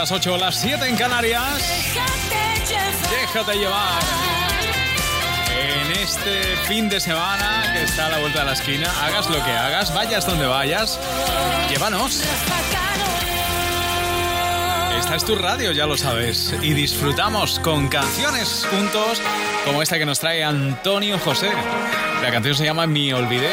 Las 8 o las 7 en Canarias. Déjate llevar. En este fin de semana que está a la vuelta de la esquina, hagas lo que hagas, vayas donde vayas, llévanos. Esta es tu radio, ya lo sabes. Y disfrutamos con canciones juntos, como esta que nos trae Antonio José. La canción se llama Mi Olvidé.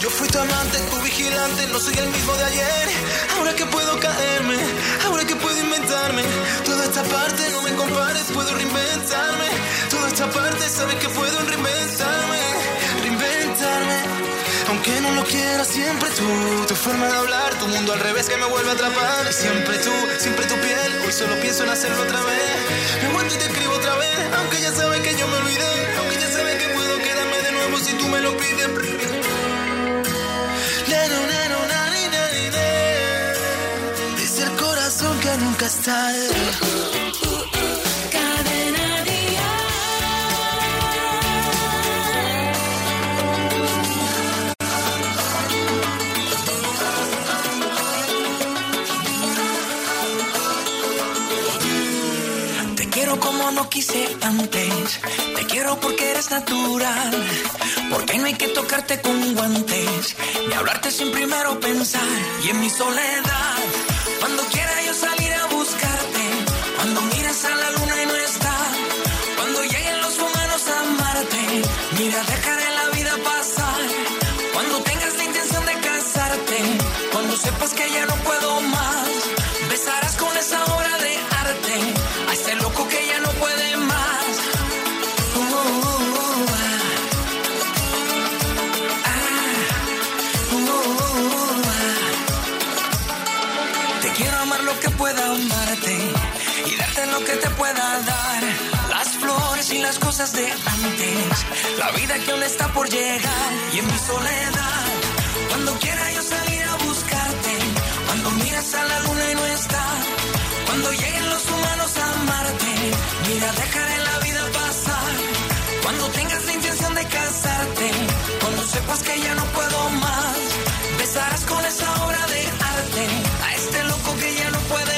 Yo fui tu amante, tu vigilante, no soy el mismo de ayer. Ahora que puedo caerme, ahora que puedo inventarme. Toda esta parte no me compares, puedo reinventarme. Toda esta parte sabes que puedo reinventarme, reinventarme. Aunque no lo quiera, siempre tú. Tu forma de hablar, tu mundo al revés que me vuelve a atrapar. Siempre tú, siempre tu piel. Hoy solo pienso en hacerlo otra vez. Me vuelvo y te escribo otra vez. Aunque ya sabes que yo me olvidé. Aunque ya sabes que puedo quedarme de nuevo si tú me lo pides. Dice el corazón que nunca es tarde. No quise antes. Te quiero porque eres natural. Porque no hay que tocarte con guantes. Ni hablarte sin primero pensar. Y en mi soledad, cuando quiera yo salir a buscarte. Cuando mires a la luna y no está. Cuando lleguen los humanos a amarte. Mira, dejaré la vida pasar. Cuando tengas la intención de casarte. Cuando sepas que ya no puedo más. Pueda amarte y darte lo que te pueda dar. Las flores y las cosas de antes, la vida que aún está por llegar y en mi soledad. Cuando quiera yo salir a buscarte, cuando miras a la luna y no está, cuando lleguen los humanos a amarte, mira, dejaré la vida pasar. Cuando tengas la intención de casarte, cuando sepas que ya no puedo más, besarás con esa obra de arte a este loco que ya no puede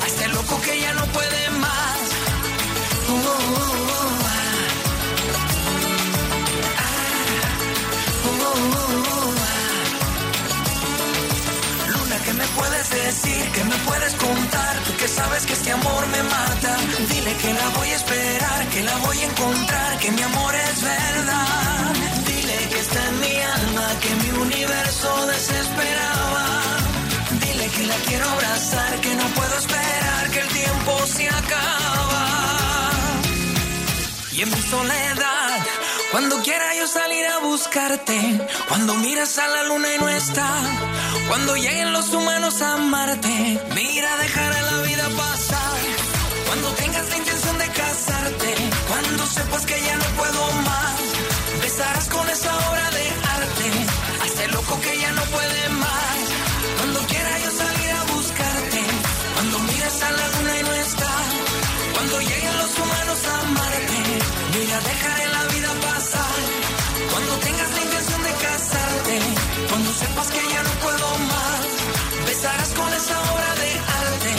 que ya no puede más. Luna, ¿qué me puedes decir? ¿Qué me puedes contar? Tú que sabes que este amor me mata. Dile que la voy a esperar, que la voy a encontrar, que mi amor es verdad. Dile que está en mi alma, que mi universo desesperaba. Que la quiero abrazar, que no puedo esperar, que el tiempo se acaba. Y en mi soledad, cuando quiera yo salir a buscarte, cuando miras a la luna y no está, cuando lleguen los humanos a amarte, mira, dejaré la vida pasar. Cuando tengas la intención de casarte, cuando sepas que ya no puedo más, besarás con esa obra de arte a este loco que ya no puede más. Los humanos amarte, mira, dejaré la vida pasar. Cuando tengas la intención de casarte, cuando sepas que ya no puedo más, besarás con esa obra de arte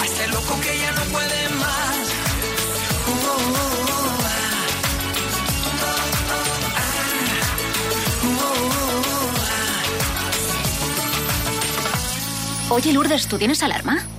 a este loco que ya no puede más. Oye, Lourdes, ¿tú tienes alarma?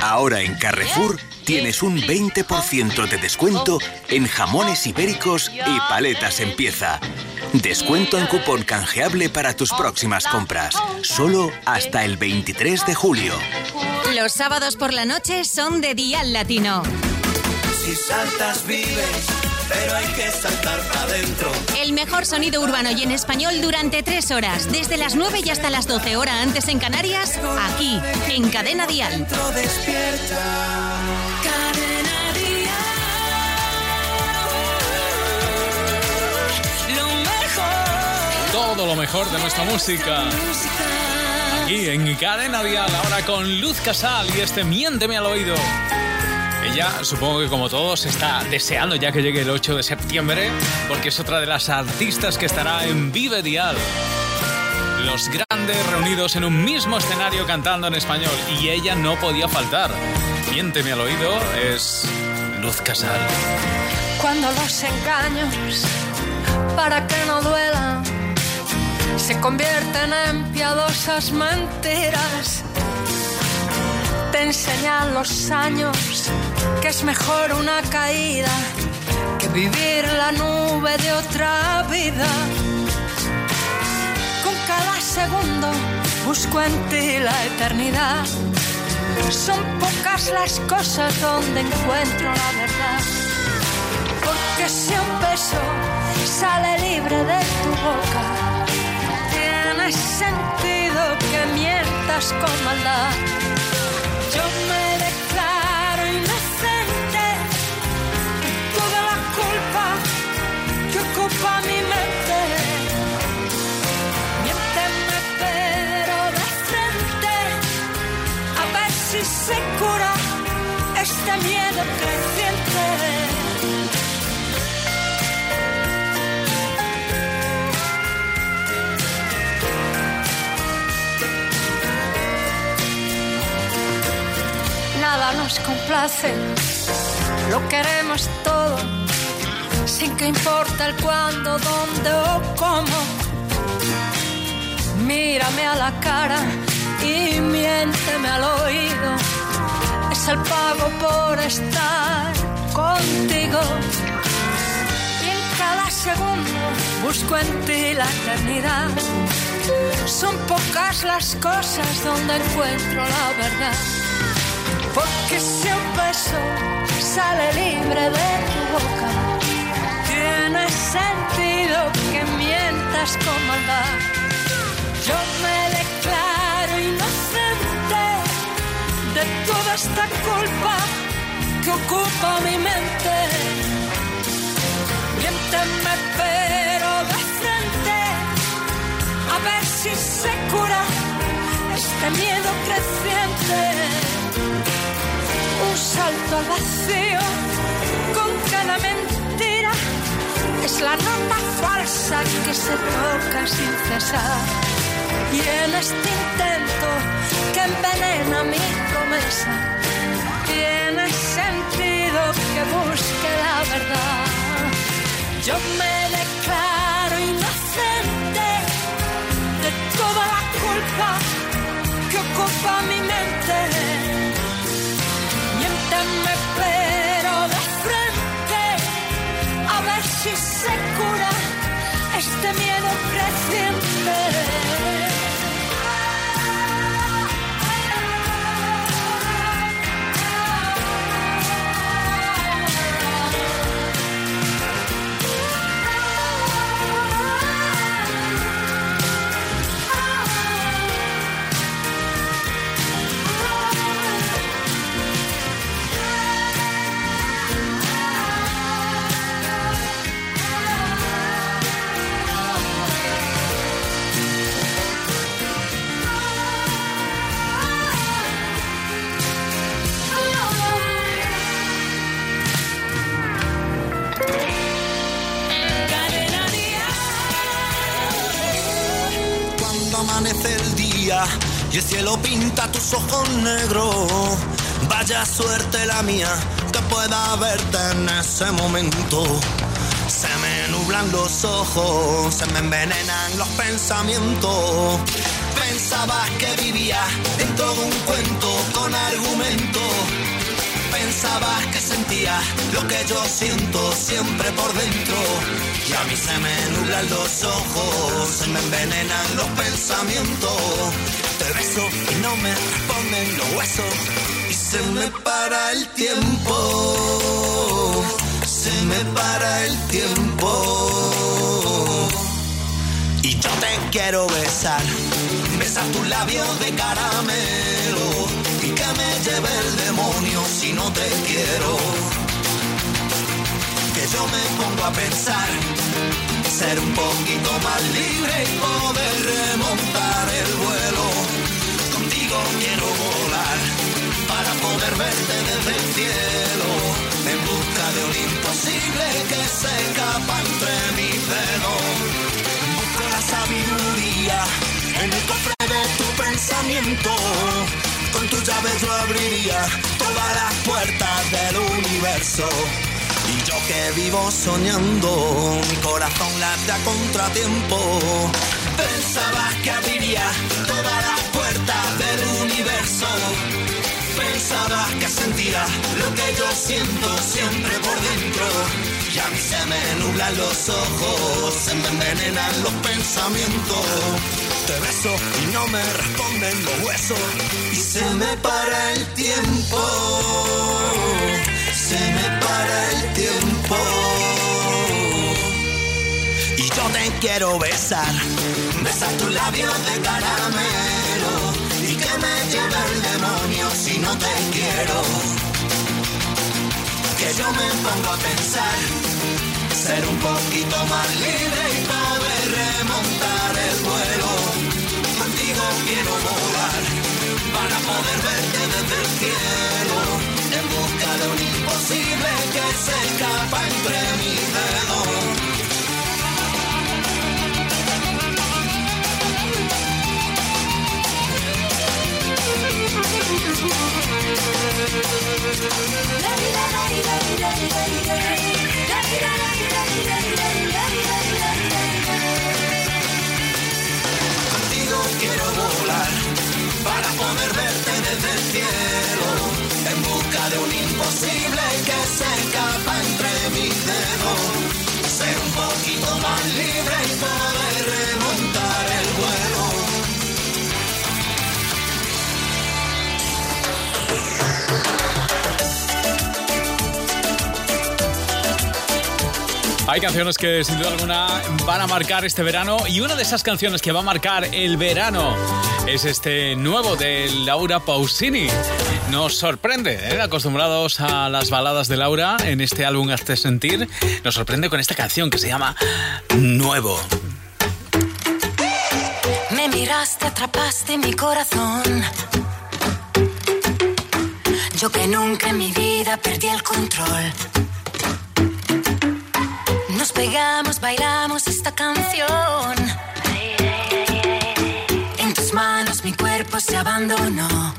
Ahora en Carrefour tienes un 20% de descuento en jamones ibéricos y paletas en pieza. Descuento en cupón canjeable para tus próximas compras. Solo hasta el 23 de julio. Los sábados por la noche son de Dial Latino. Si saltas vives, pero hay que saltar para adentro. El mejor sonido urbano y en español durante tres horas, desde las 9 y hasta las 12 horas antes en Canarias, aquí, en Cadena Dial. Dentro despierta. Cadena Dial. Lo mejor. Todo lo mejor de nuestra música. Aquí en Cadena Dial, ahora con Luz Casal y este Miénteme al oído. Ella, supongo que como todos, está deseando ya que llegue el 8 de septiembre, porque es otra de las artistas que estará en Vive Dial. Los grandes reunidos en un mismo escenario cantando en español, y ella no podía faltar. Miénteme al oído es Luz Casal. Cuando los engaños, para que no duelan, se convierten en piadosas mentiras. Te enseñan los años que es mejor una caída que vivir la nube de otra vida. Con cada segundo busco en ti la eternidad. Son pocas las cosas donde encuentro la verdad. Porque si un beso sale libre de tu boca, tiene sentido que mientas con maldad. Yo me declaro inocente. Toda la culpa que ocupa mi mente. Niente más, pero de frente, a ver si se cura este miedo que. Nos complace, lo queremos todo, sin que importe el cuándo, dónde o cómo. Mírame a la cara y miénteme al oído, es el pago por estar contigo. Y en cada segundo busco en ti la eternidad. Son pocas las cosas donde encuentro la verdad. Porque si un beso sale libre de tu boca, tiene sentido que mientas con maldad. Yo me declaro inocente de toda esta culpa que ocupa mi mente. Miénteme pero de frente, a ver si se cura este miedo creciente. Un salto al vacío con cada mentira es la nota falsa que se toca sin cesar. Y en este intento que envenena mi promesa, tiene sentido que busque la verdad. Yo me este miedo creciente. Pinta tus ojos negros, vaya suerte la mía que pueda verte en ese momento. Se me nublan los ojos, se me envenenan los pensamientos. Pensabas que vivía dentro de un cuento con argumento. Pensabas que sentía lo que yo siento siempre por dentro. Y a mí se me nublan los ojos, se me envenenan los pensamientos. Y no me responden los huesos. Y se me para el tiempo. Se me para el tiempo. Y yo te quiero besar, besar tus labios de caramelo y que me lleve el demonio si no te quiero. Que yo me pongo a pensar, ser un poquito más libre y poder remontar el vuelo. Quiero volar para poder verte desde el cielo, en busca de un imposible que se escapa entre mis dedos busco la sabiduría en el cofre de tu pensamiento. Con tu llave yo abriría todas las puertas del universo. Y yo que vivo soñando, mi corazón late a contratiempo. Pensabas que abriría todas las puertas del universo. Pensabas que sentía lo que yo siento siempre por dentro. Y a mí se me nublan los ojos, se me envenenan los pensamientos. Te beso y no me responden los huesos. Y se me para el tiempo. Se me para el tiempo. Te quiero besar, besar tus labios de caramelo y que me lleve el demonio si no te quiero. Que yo me pongo a pensar, ser un poquito más libre y poder remontar el vuelo. Contigo quiero volar para poder verte desde el cielo, en busca de un imposible que se escapa entre mis dedos. Libre y poder remontar Hay canciones que sin duda alguna van a marcar este verano y una de esas canciones que va a marcar el verano es este nuevo de Laura Pausini. Nos sorprende, ¿eh? acostumbrados a las baladas de Laura en este álbum Hazte Sentir, nos sorprende con esta canción que se llama Nuevo. Me miraste, atrapaste mi corazón. Yo que nunca en mi vida perdí el control. Pegamos, bailamos esta canción. En tus manos mi cuerpo se abandonó.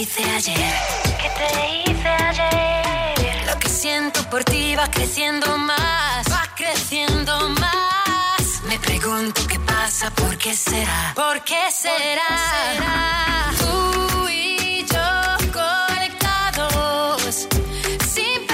Hice ayer. ¿Qué te hice ayer? Lo que siento por ti va creciendo más. Va creciendo más. Me pregunto qué pasa, por qué será. ¿Por qué será? Tú y yo conectados. Sin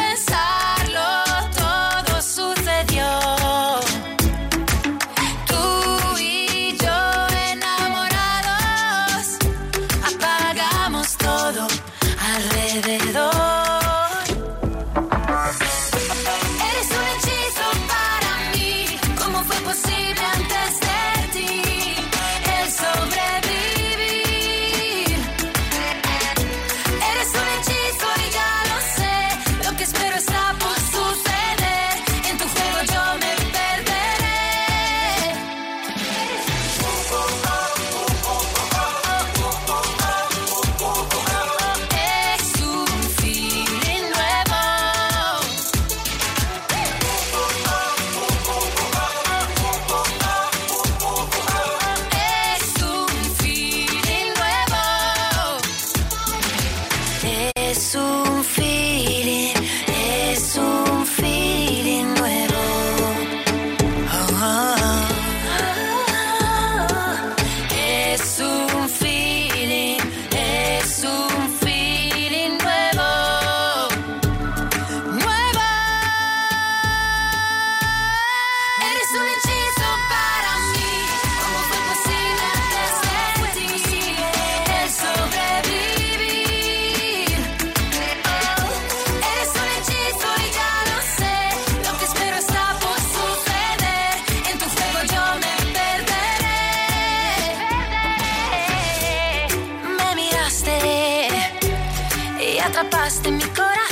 y atrapaste mi corazón.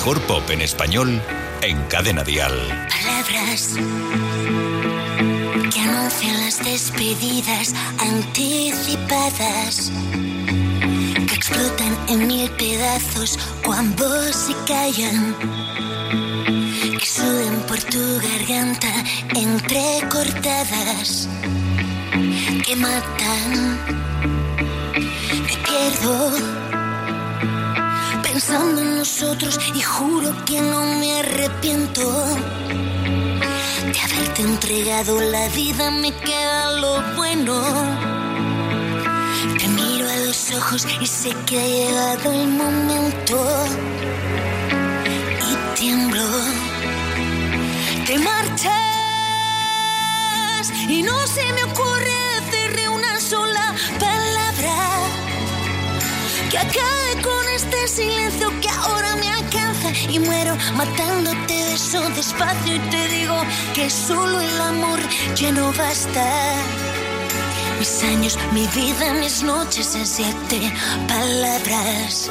Mejor pop en español en Cadena Dial. Palabras que anuncian las despedidas anticipadas que explotan en mil pedazos cuando se callan que suben por tu garganta entrecortadas que matan me pierdo pensando en nosotros y juro que no me arrepiento de haberte entregado la vida, me queda lo bueno. Te miro a los ojos y sé que ha llegado el momento y tiemblo. Te marchas y no se me ocurre decirle una sola que acabe con este silencio que ahora me alcanza y muero matándote beso despacio y te digo que solo el amor ya no basta. Mis años, mi vida, mis noches en siete palabras.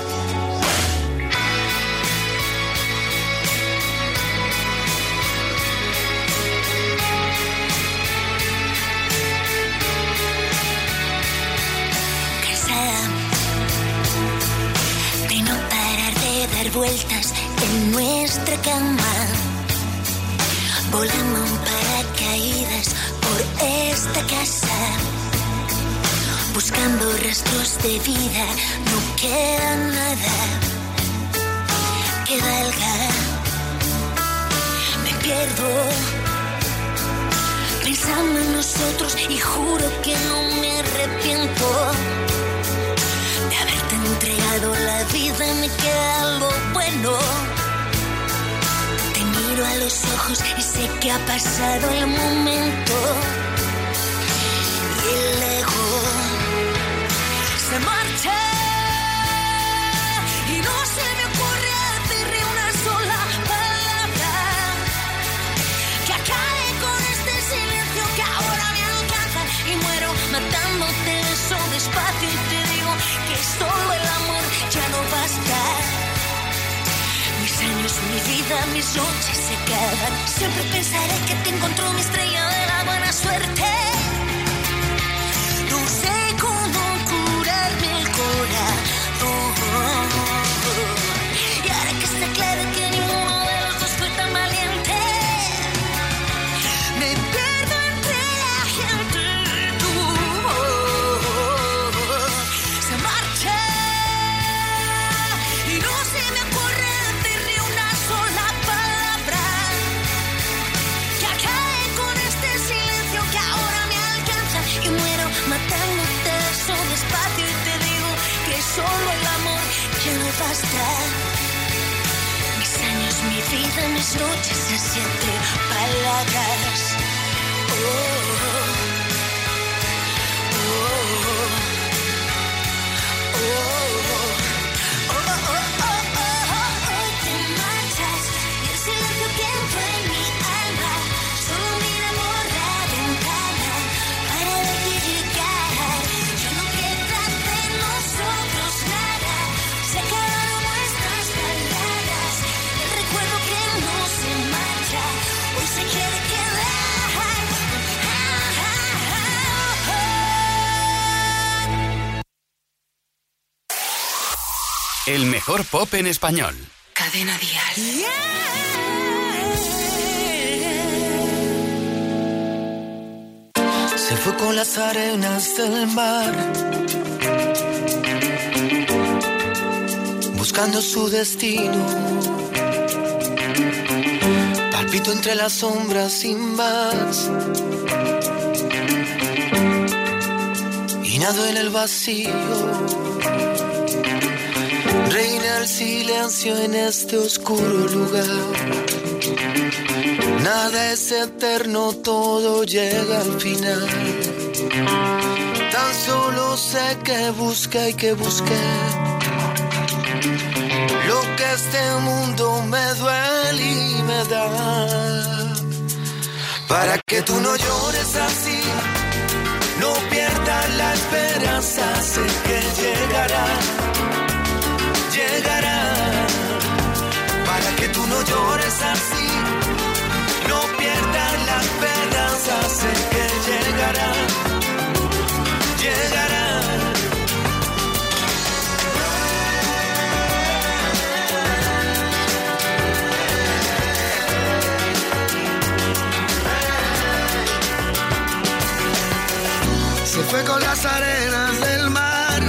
Vueltas en nuestra cama. Volando en paracaídas por esta casa. Buscando rastros de vida, no queda nada que valga. Me pierdo pensando en nosotros y juro que no me arrepiento la vida, me queda lo bueno. Te miro a los ojos y sé que ha pasado el momento. Y el ego se marcha. Y no se me ocurre decirle una sola palabra que acabe con este silencio que ahora me alcanza y muero matándote eso despacio y te digo que solo mi vida, mis noches se acaban. Siempre pensaré que te encontró mi estrella de la buena suerte. Mis años, mi vida, mis noches se sienten palabras. Oh, Te El mejor pop en español. Cadena Dial. Se fue con las arenas del mar, buscando su destino. Palpito entre las sombras sin más. Y nado en el vacío. Reina el silencio en este oscuro lugar. Nada es eterno, todo llega al final. Tan solo sé que busca y que busqué. Lo que este mundo me duele y me da. Para que tú no llores así, no pierdas la esperanza, fue con las arenas del mar,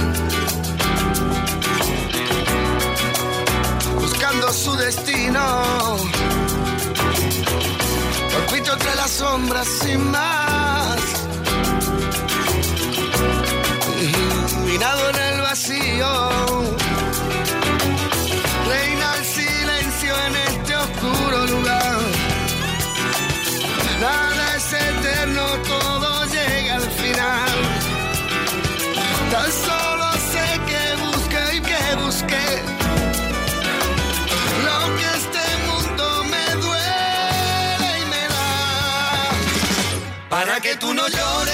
buscando su destino. Palpito entre las sombras sin más. Mirado en que tú no llores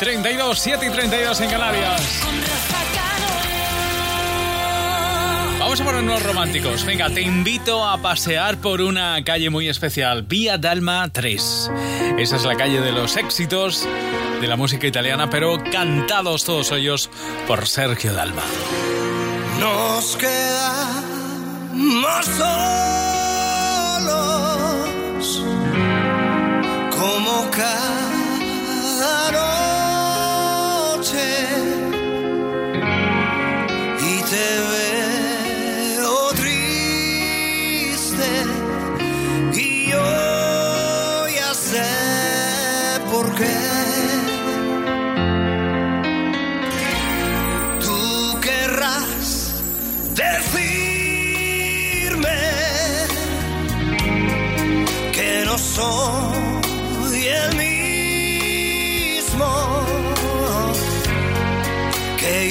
32, 7 y 32 en Canarias. Vamos a ponernos románticos. Venga, te invito a pasear por una calle muy especial, Vía Dalma 3. Esa es la calle de los éxitos de la música italiana, pero cantados todos ellos por Sergio Dalma. Nos quedamos solos como cada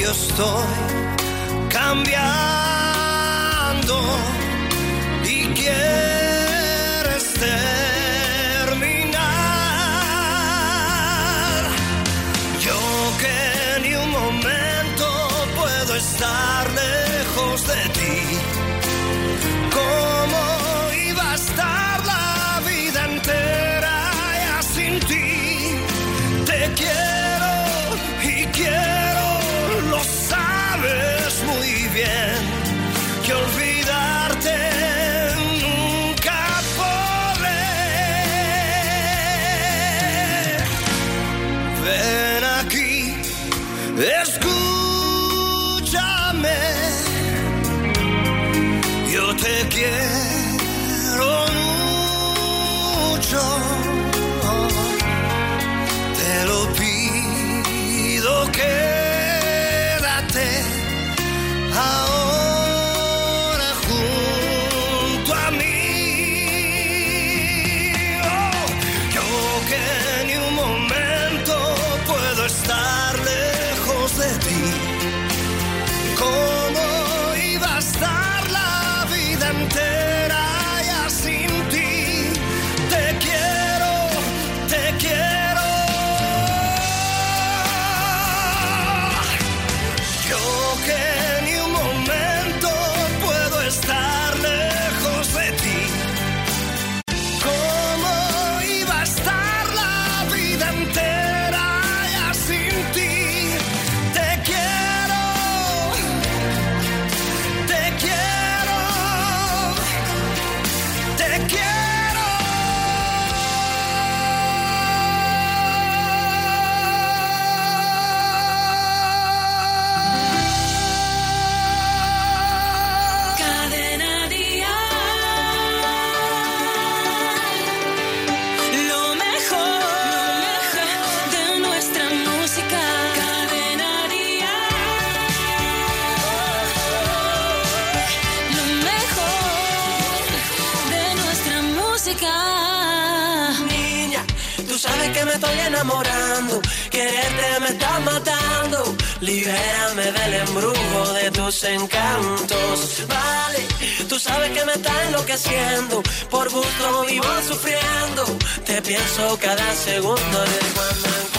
yo estoy cambiando me estoy enamorando, quererte me está matando. Libérame del embrujo de tus encantos. Vale, tú sabes que me está enloqueciendo, por gusto vivo sufriendo. Te pienso cada segundo en.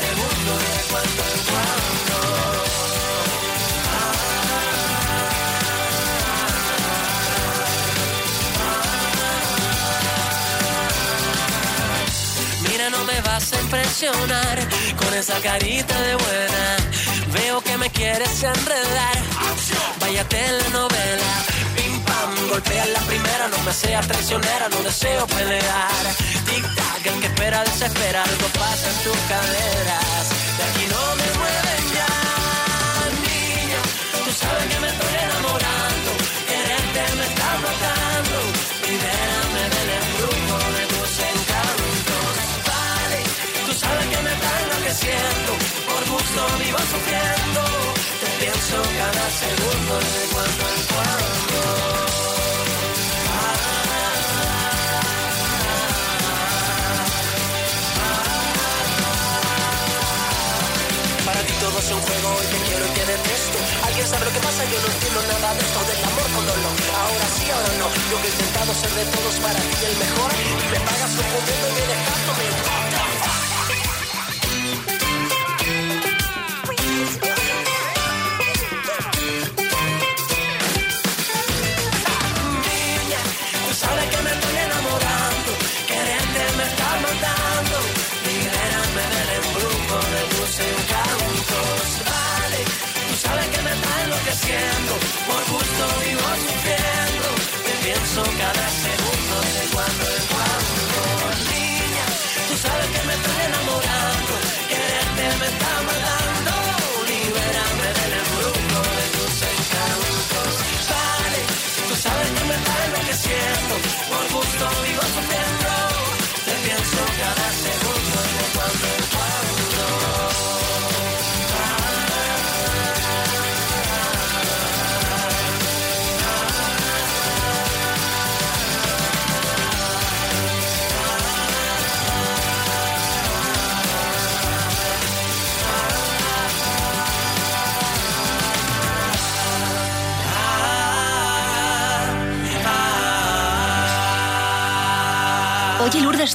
Segundo de cuando en cuando. Mira, no me vas a impresionar con esa carita de buena. Veo que me quieres enredar. Vaya telenovela. Pim pam, golpea la primera. No me seas traicionera, no deseo pelear. Que espera desespera. Algo pasa en tus caderas. De aquí no me mueven ya, niña. Tú sabes que me estoy enamorando. Quererte me está matando. Libérame del embrujo de tus encantos. Vale, tú sabes que me está enloqueciendo. Por gusto vivo sufriendo. Te pienso cada segundo de cuando en cuando. Un juego y te quiero y te detesto. Alguien sabe lo que pasa, yo no entiendo nada de esto del amor con dolor. Ahora sí, ahora no. Yo que he intentado ser de todos para ti el mejor. Y me pagas confundiendo y me. What the fuck?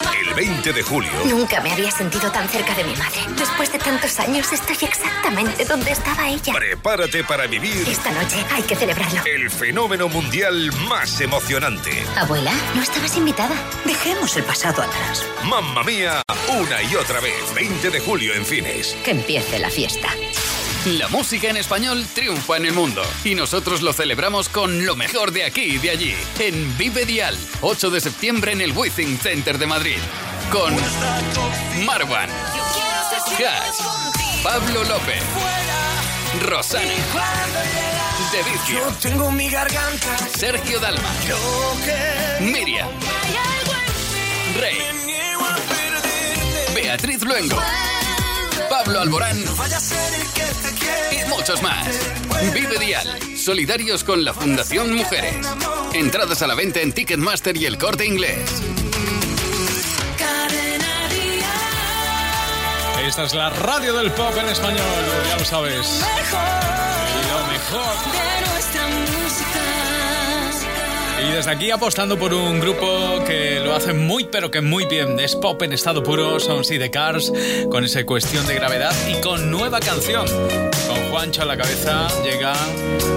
El 20 de julio. Nunca me había sentido tan cerca de mi madre. Después de tantos años estoy exactamente donde estaba ella. Prepárate para vivir Esta noche hay que celebrarlo. el fenómeno mundial más emocionante. Abuela, no estabas invitada. Dejemos el pasado atrás. Mamma mía, una y otra vez. 20 de julio en cines. Que empiece la fiesta. La música en español triunfa en el mundo y nosotros lo celebramos con lo mejor de aquí y de allí en Vive Dial, 8 de septiembre en el Withing Center de Madrid con Marwan, Cash, Pablo López, Rosana, mi garganta. Sergio Dalma, Miriam, Rey, Beatriz Luengo, Pablo Alborán y muchos más. Vive Dial, solidarios con la Fundación Mujeres. Entradas a la venta en Ticketmaster y el corte inglés. Esta es la radio del pop en español, ya lo sabes. Y lo mejor. Y desde aquí apostando por un grupo que lo hace muy pero que muy bien. Es pop en estado puro, son Sí de Cars, con esa cuestión de gravedad y con nueva canción. Con Juancho a la cabeza llega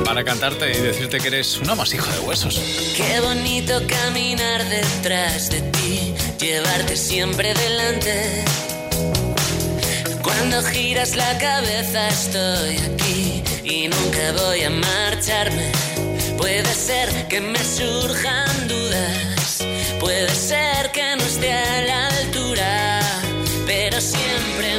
para cantarte y decirte que eres un amasijo de huesos. Qué bonito caminar detrás de ti, llevarte siempre delante. Cuando giras la cabeza estoy aquí y nunca voy a marcharme. Puede ser que me surjan dudas, puede ser que no esté a la altura, pero siempre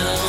o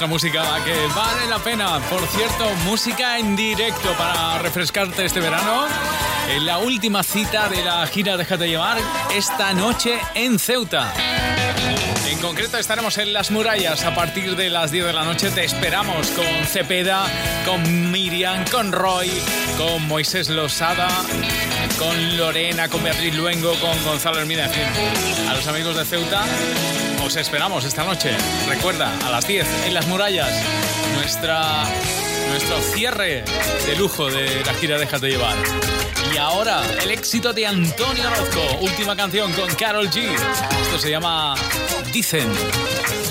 nuestra música que vale la pena. Por cierto, música en directo para refrescarte este verano. En la última cita de la gira Déjate llevar esta noche en Ceuta. En concreto estaremos en Las Murallas a partir de las 10 de la noche. Te esperamos con Cepeda, con Miriam, con Roy, con Moisés Losada, con Lorena, con Beatriz Luengo, con Gonzalo Hermida. Fin, a los amigos de Ceuta os esperamos esta noche. Recuerda, a las 10 en Las Murallas, nuestra, nuestro cierre de lujo de la gira Déjate llevar. Y ahora, el éxito de Antonio Orozco, última canción con Carol G. Esto se llama Dicen.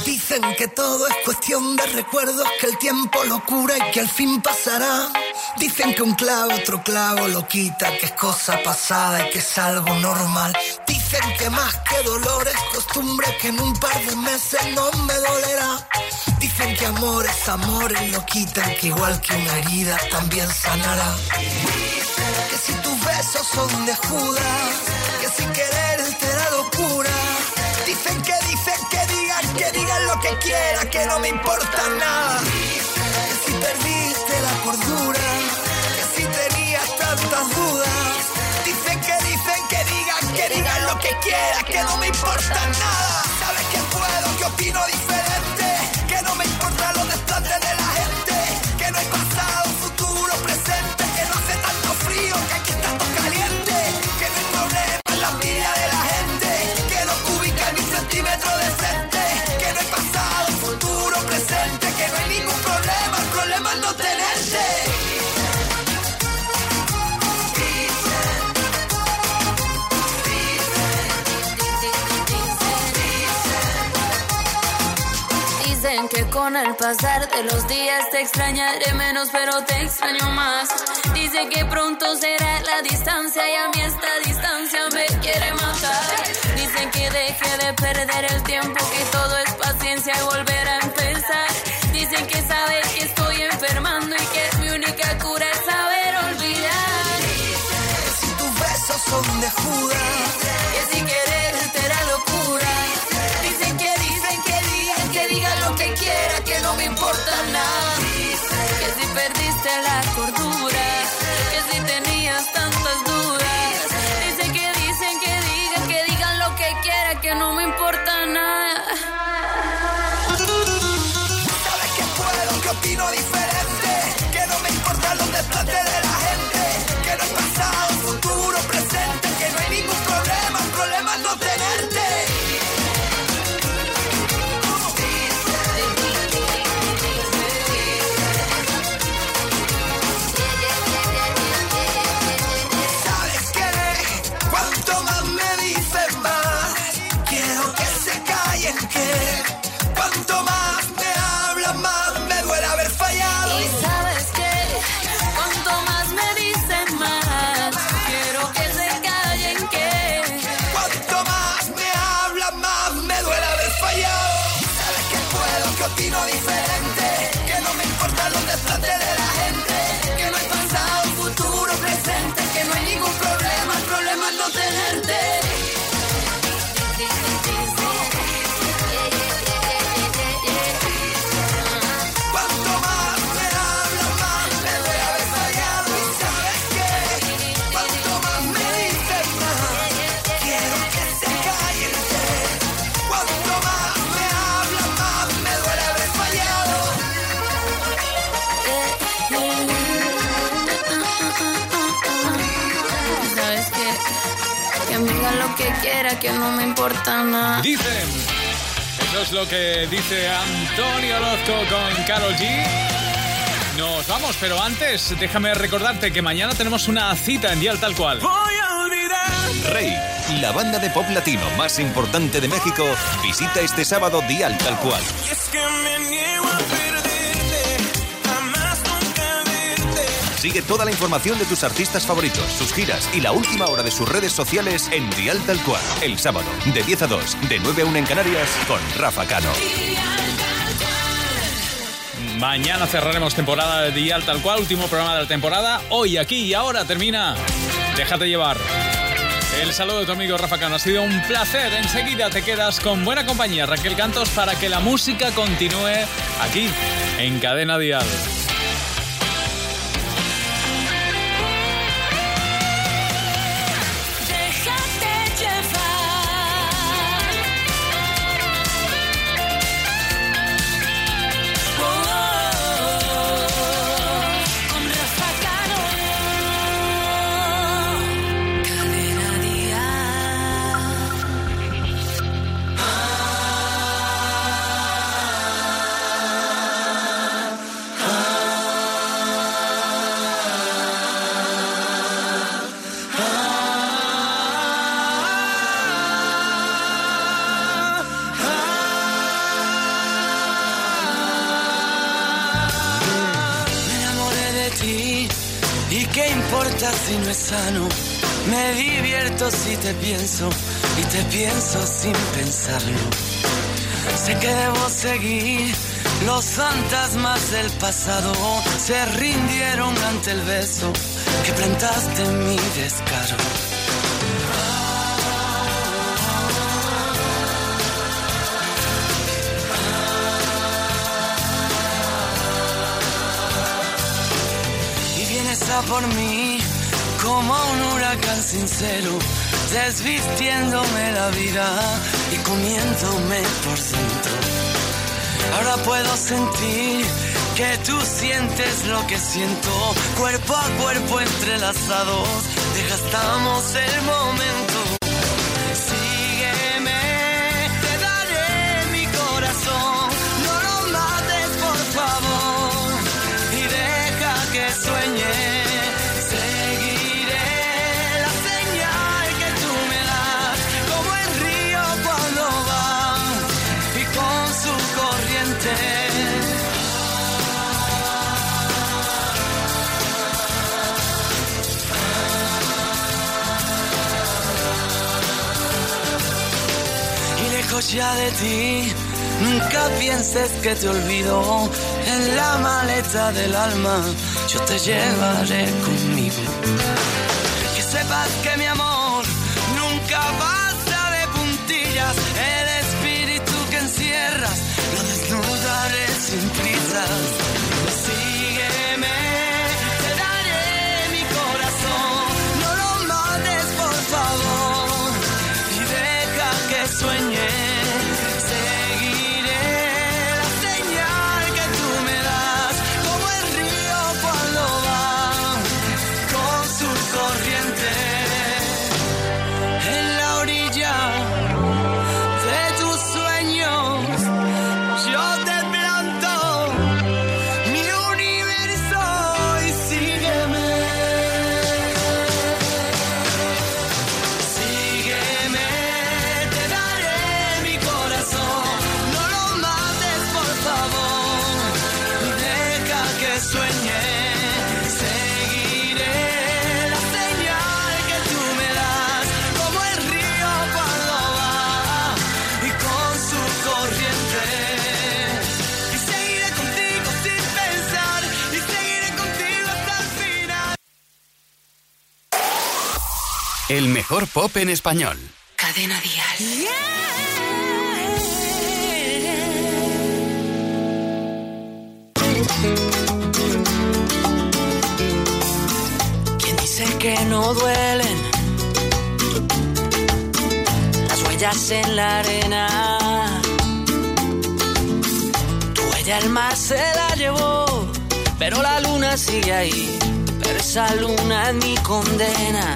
Dicen que todo es cuestión de recuerdos, que el tiempo lo cura y que al fin pasará. Dicen que un clavo otro clavo lo quita, que es cosa pasada y que es algo normal. Dicen que más que dolor es costumbre, que en un par de meses no me dolerá. Dicen que amor es amor y lo quitan, que igual que una herida también sanará. Que si tus besos son de Judas, que sin querer te da locura. Dicen que dicen que que digan lo que quieran, que no me importa nada. Que si perdiste la cordura, que si tenías tantas dudas. Dicen que dicen que digan, que digan lo que quieran, que no me importa nada. Sabes que puedo, que opino diferente, con el pasar de los días te extrañaré menos, pero te extraño más. Dice que pronto será la distancia y a mí esta distancia me quiere matar. Dicen que deje de perder el tiempo, que todo es paciencia y volver a perdiste la cordura, que me digan lo que quiera, que no me importa nada. Dicen. Eso es lo que dice Antonio Orozco con Carol G. Nos vamos, pero antes déjame recordarte que mañana tenemos una cita en Dial Tal Cual. Voy a olvidar. Rey, la banda de pop latino más importante de México, visita este sábado Dial Tal Cual. Y es que me niego a Sigue toda la información de tus artistas favoritos, sus giras y la última hora de sus redes sociales en Dial Tal Cual. El sábado, de 10 a 2, de 9 a 1 en Canarias, con Rafa Cano. Mañana cerraremos temporada de Dial Tal Cual, último programa de la temporada. Hoy, aquí y ahora termina. Déjate llevar. El saludo de tu amigo Rafa Cano. Ha sido un placer. Enseguida te quedas con buena compañía, Raquel Cantos, para que la música continúe aquí, en Cadena Dial. Y te pienso sin pensarlo. Sé que debo seguir. Los fantasmas del pasado se rindieron ante el beso que plantaste mi descaro. y vienes a por mí como un huracán sincero, desvistiéndome la vida y comiéndome por dentro. Ahora puedo sentir que tú sientes lo que siento, cuerpo a cuerpo entrelazados, desgastamos el momento. Ya de ti. Nunca pienses que te olvido. En la maleta del alma yo te llevaré conmigo. Que sepas que mi amor nunca pasa de puntillas. El espíritu que encierras lo desnudaré sin prisas. Pop en español. Cadena Dial. ¿Quién dice que no duelen? Las huellas en la arena. Tu huella el mar se la llevó, pero la luna sigue ahí. Pero esa luna es mi condena.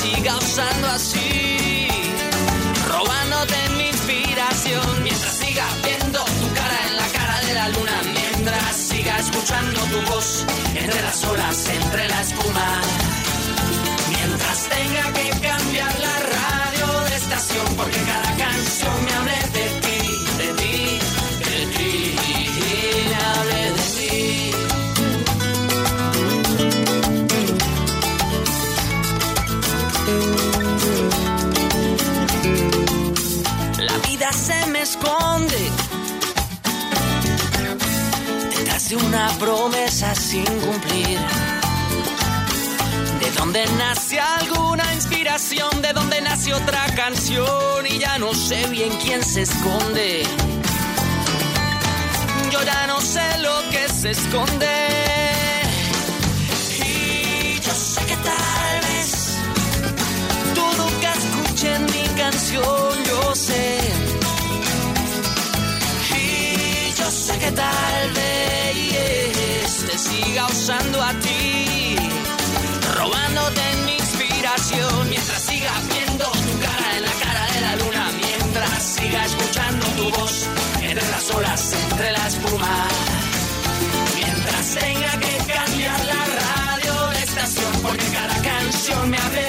Siga usando así robándote mi inspiración. Mientras siga viendo tu cara en la cara de la luna mientras siga escuchando tu voz entre las olas entre la espuma. Mientras tenga que cambiar la radio de estación porque cada esconde detrás de una promesa sin cumplir. De donde nace alguna inspiración, de donde nace otra canción y ya no sé bien quién se esconde. Yo ya no sé lo que se esconde. Y yo sé que tal vez tú nunca escuches mi canción, que tal vez te siga usando a ti, robándote mi inspiración. Mientras sigas viendo tu cara en la cara de la luna, mientras siga escuchando tu voz entre las olas, entre la espuma, mientras tenga que cambiar la radio de estación porque cada canción me abre